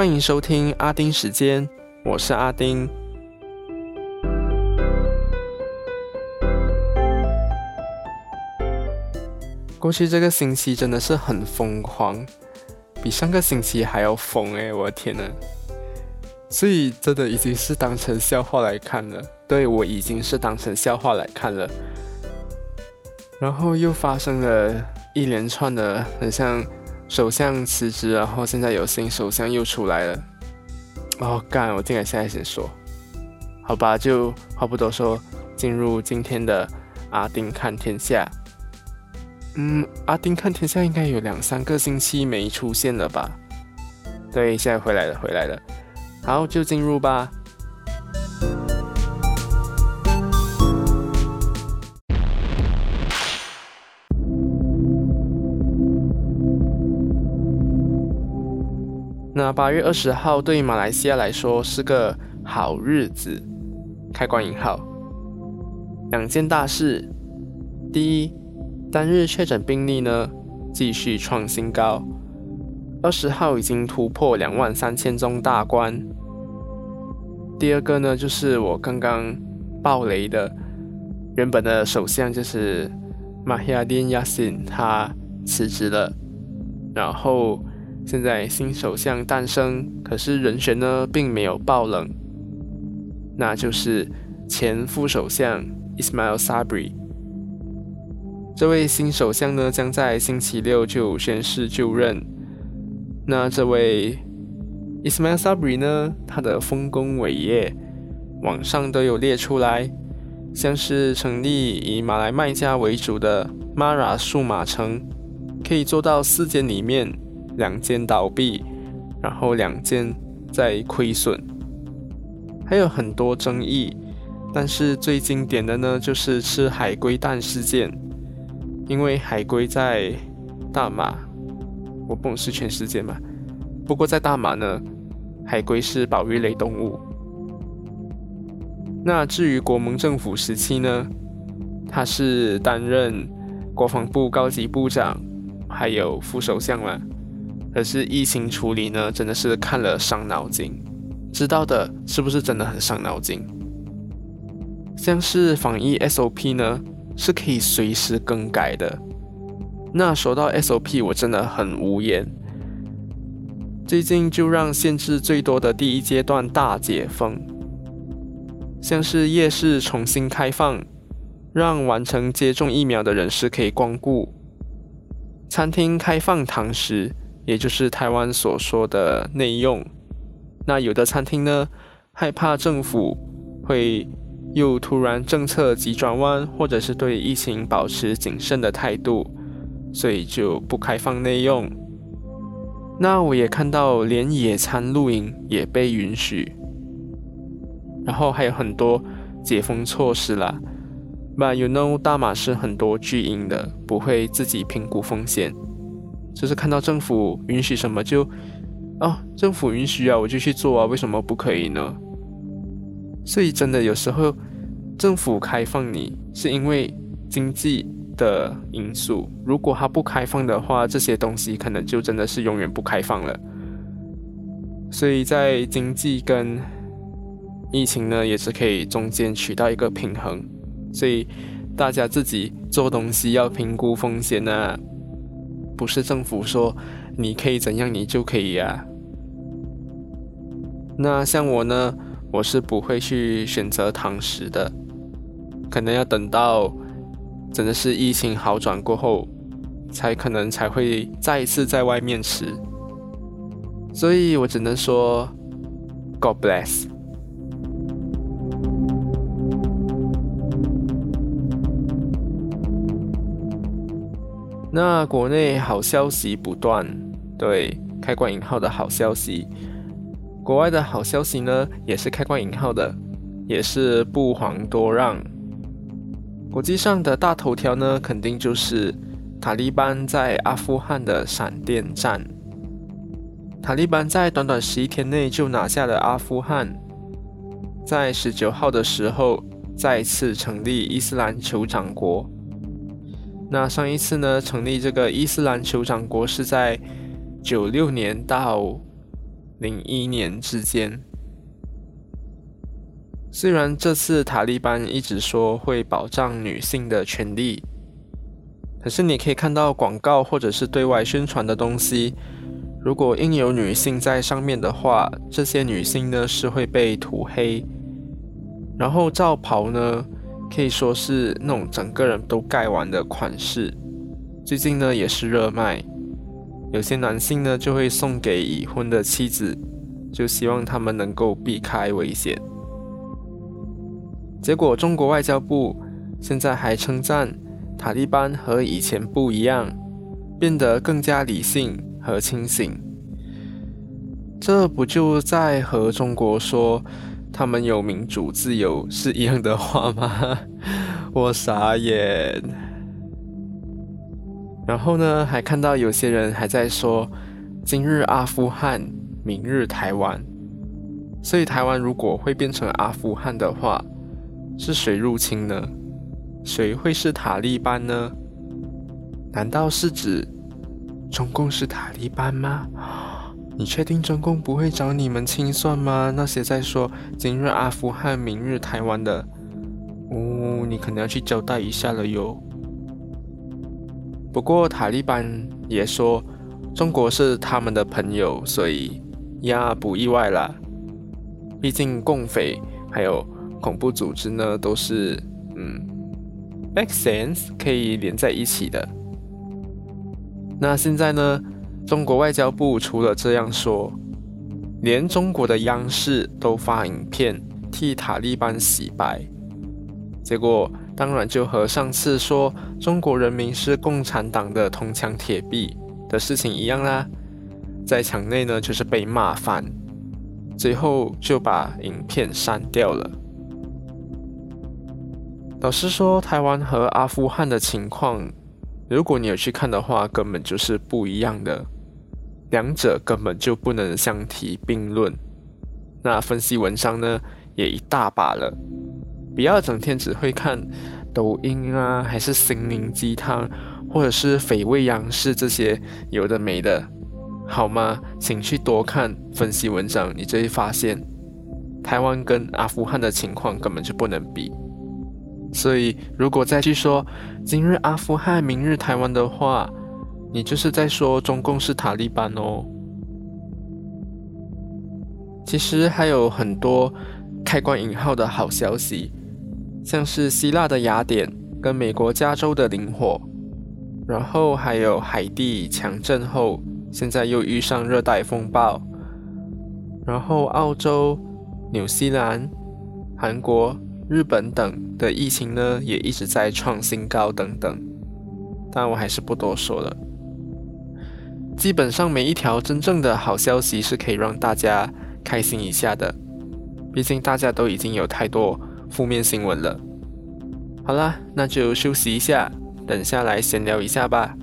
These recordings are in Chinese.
欢迎收听阿丁时间，我是阿丁。过去这个星期真的是很疯狂，比上个星期还要疯诶，我的天呐！所以真的已经是当成笑话来看了，对我已经是当成笑话来看了。然后又发生了一连串的，很像首相辞职，然后现在有新首相又出来了。哦，干！我竟然现在先说，好吧，就话不多说，进入今天的阿丁看天下。嗯，阿丁看天下应该有两三个星期没出现了吧？对，现在回来了，回来了。好，就进入吧。八月二十号对于马来西亚来说是个好日子，开关引号。两件大事，第一，单日确诊病例呢继续创新高。二十号已经突破两万三千宗大关。第二个呢，就是我刚刚爆雷的，原本的首相就是马哈丁亚辛，他辞职了，然后现在新首相诞生，可是人选呢并没有爆冷，那就是前副首相 Ismail Sabri。这位新首相呢将在星期六就宣誓就任。那这位 Ismail Sabri 呢？他的丰功伟业，网上都有列出来，像是成立以马来卖家为主的 Mara 数码城，可以做到四间里面两间倒闭，然后两间在亏损，还有很多争议。但是最经典的呢，就是吃海龟蛋事件，因为海龟在大马。我不能是全世界嘛，不过在大马呢，海龟是保育类动物。那至于国盟政府时期呢，他是担任国防部高级部长，还有副首相了。可是疫情处理呢，真的是看了伤脑筋。知道的是不是真的很伤脑筋？像是防疫 SOP 呢，是可以随时更改的。那说到 SOP，我真的很无言。最近就让限制最多的第一阶段大解封，像是夜市重新开放，让完成接种疫苗的人士可以光顾；餐厅开放堂食，也就是台湾所说的内用。那有的餐厅呢，害怕政府会又突然政策急转弯，或者是对疫情保持谨慎的态度。所以就不开放内用。那我也看到，连野餐露营也被允许。然后还有很多解封措施啦。But you know，大马是很多巨婴的，不会自己评估风险，就是看到政府允许什么就，哦，政府允许啊，我就去做啊，为什么不可以呢？所以真的有时候政府开放你是因为经济。的因素，如果它不开放的话，这些东西可能就真的是永远不开放了。所以在经济跟疫情呢，也是可以中间取到一个平衡。所以大家自己做东西要评估风险啊，不是政府说你可以怎样，你就可以啊。那像我呢，我是不会去选择堂食的，可能要等到。真的是疫情好转过后，才可能才会再一次在外面吃，所以我只能说，God bless。那国内好消息不断，对，开关引号的好消息，国外的好消息呢，也是开关引号的，也是不遑多让。国际上的大头条呢，肯定就是塔利班在阿富汗的闪电战。塔利班在短短十一天内就拿下了阿富汗，在十九号的时候再次成立伊斯兰酋长国。那上一次呢，成立这个伊斯兰酋长国是在九六年到零一年之间。虽然这次塔利班一直说会保障女性的权利，可是你可以看到广告或者是对外宣传的东西，如果印有女性在上面的话，这些女性呢是会被涂黑。然后罩袍呢，可以说是那种整个人都盖完的款式，最近呢也是热卖。有些男性呢就会送给已婚的妻子，就希望他们能够避开危险。结果，中国外交部现在还称赞塔利班和以前不一样，变得更加理性和清醒。这不就在和中国说他们有民主自由是一样的话吗？我傻眼。然后呢，还看到有些人还在说，今日阿富汗，明日台湾。所以，台湾如果会变成阿富汗的话，是谁入侵呢？谁会是塔利班呢？难道是指中共是塔利班吗？你确定中共不会找你们清算吗？那些在说今日阿富汗，明日台湾的，哦，你可能要去交代一下了哟。不过塔利班也说中国是他们的朋友，所以呀不意外啦。毕竟共匪还有。恐怖组织呢，都是嗯，make sense 可以连在一起的。那现在呢，中国外交部除了这样说，连中国的央视都发影片替塔利班洗白，结果当然就和上次说中国人民是共产党的铜墙铁壁的事情一样啦，在墙内呢就是被骂翻，最后就把影片删掉了。老实说，台湾和阿富汗的情况，如果你有去看的话，根本就是不一样的，两者根本就不能相提并论。那分析文章呢，也一大把了，不要整天只会看抖音啊，还是心灵鸡汤，或者是匪味央视这些有的没的，好吗？请去多看分析文章，你就会发现，台湾跟阿富汗的情况根本就不能比。所以，如果再去说今日阿富汗，明日台湾的话，你就是在说中共是塔利班哦。其实还有很多开关引号的好消息，像是希腊的雅典跟美国加州的林火，然后还有海地强震后，现在又遇上热带风暴，然后澳洲、纽西兰、韩国。日本等的疫情呢，也一直在创新高等等，但我还是不多说了。基本上每一条真正的好消息是可以让大家开心一下的，毕竟大家都已经有太多负面新闻了。好啦，那就休息一下，等下来闲聊一下吧。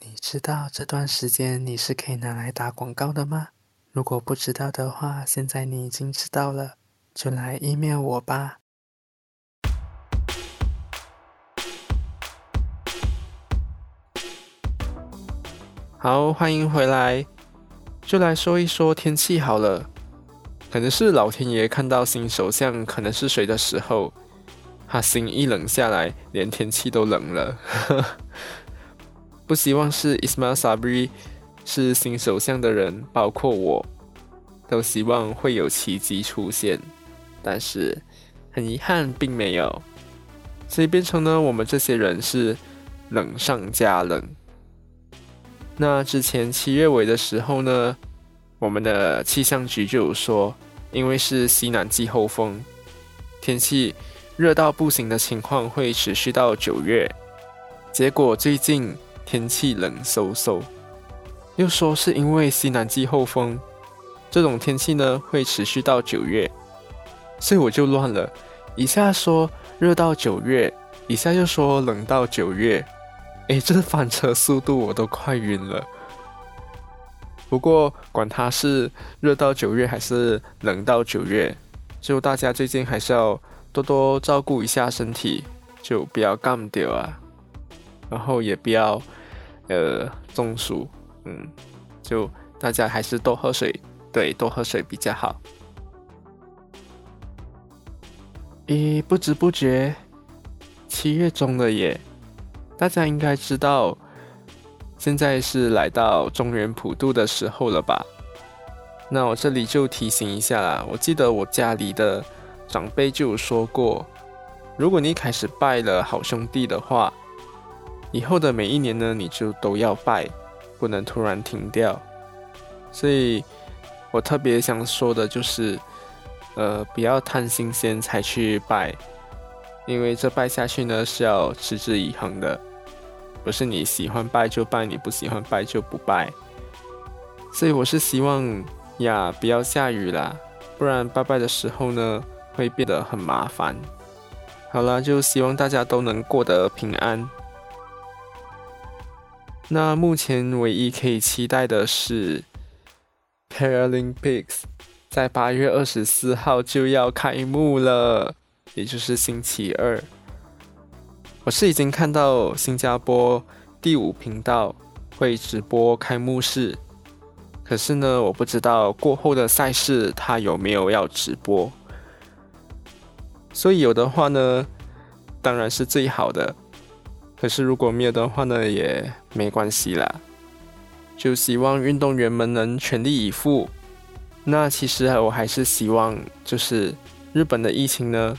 你知道这段时间你是可以拿来打广告的吗？如果不知道的话，现在你已经知道了，就来 email 我吧。好，欢迎回来，就来说一说天气好了。可能是老天爷看到新首相可能是谁的时候，他心一冷下来，连天气都冷了。不希望是 Ismail Sabri 是新首相的人，包括我，都希望会有奇迹出现，但是很遗憾并没有，所以变成呢我们这些人是冷上加冷。那之前七月尾的时候呢，我们的气象局就有说，因为是西南季候风，天气热到不行的情况会持续到九月，结果最近。天气冷飕飕，又说是因为西南季候风，这种天气呢会持续到九月，所以我就乱了，一下说热到九月，一下又说冷到九月，诶，这翻车速度我都快晕了。不过管它是热到九月还是冷到九月，就大家最近还是要多多照顾一下身体，就不要干掉啊，然后也不要呃中暑，嗯，就大家还是多喝水，对，多喝水比较好。咦，不知不觉七月中了耶，大家应该知道，现在是来到中原普渡的时候了吧？那我这里就提醒一下啦，我记得我家里的长辈就有说过，如果你开始拜了好兄弟的话，以后的每一年呢，你就都要拜，不能突然停掉。所以我特别想说的就是，呃，不要贪新鲜才去拜，因为这拜下去呢是要持之以恒的，不是你喜欢拜就拜，你不喜欢拜就不拜。所以我是希望。呀，不要下雨啦，不然拜拜的时候呢，会变得很麻烦。好了，就希望大家都能过得平安。那目前唯一可以期待的是，Paralympics 在八月二十四号就要开幕了，也就是星期二。我是已经看到新加坡第五频道会直播开幕式。可是呢，我不知道过后的赛事他有没有要直播，所以有的话呢，当然是最好的。可是如果没有的话呢，也没关系啦。就希望运动员们能全力以赴。那其实我还是希望，就是日本的疫情呢，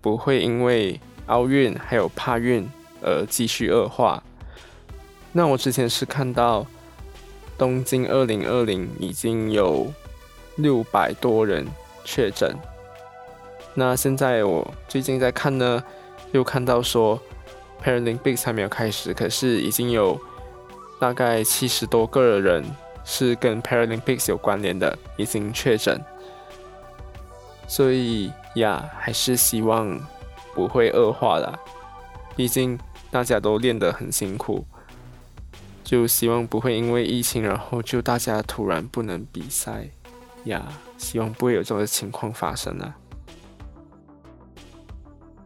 不会因为奥运还有帕运而继续恶化。那我之前是看到。东京二零二零已经有六百多人确诊。那现在我最近在看呢，又看到说 Paralympics 还没有开始，可是已经有大概七十多个人是跟 Paralympics 有关联的，已经确诊。所以呀，还是希望不会恶化啦，毕竟大家都练得很辛苦。就希望不会因为疫情，然后就大家突然不能比赛呀！希望不会有这种情况发生啊！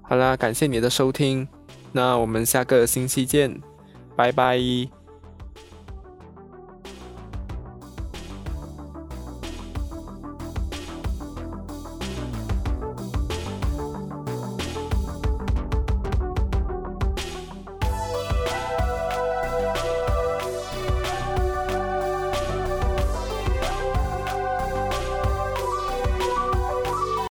好啦，感谢你的收听，那我们下个星期见，拜拜。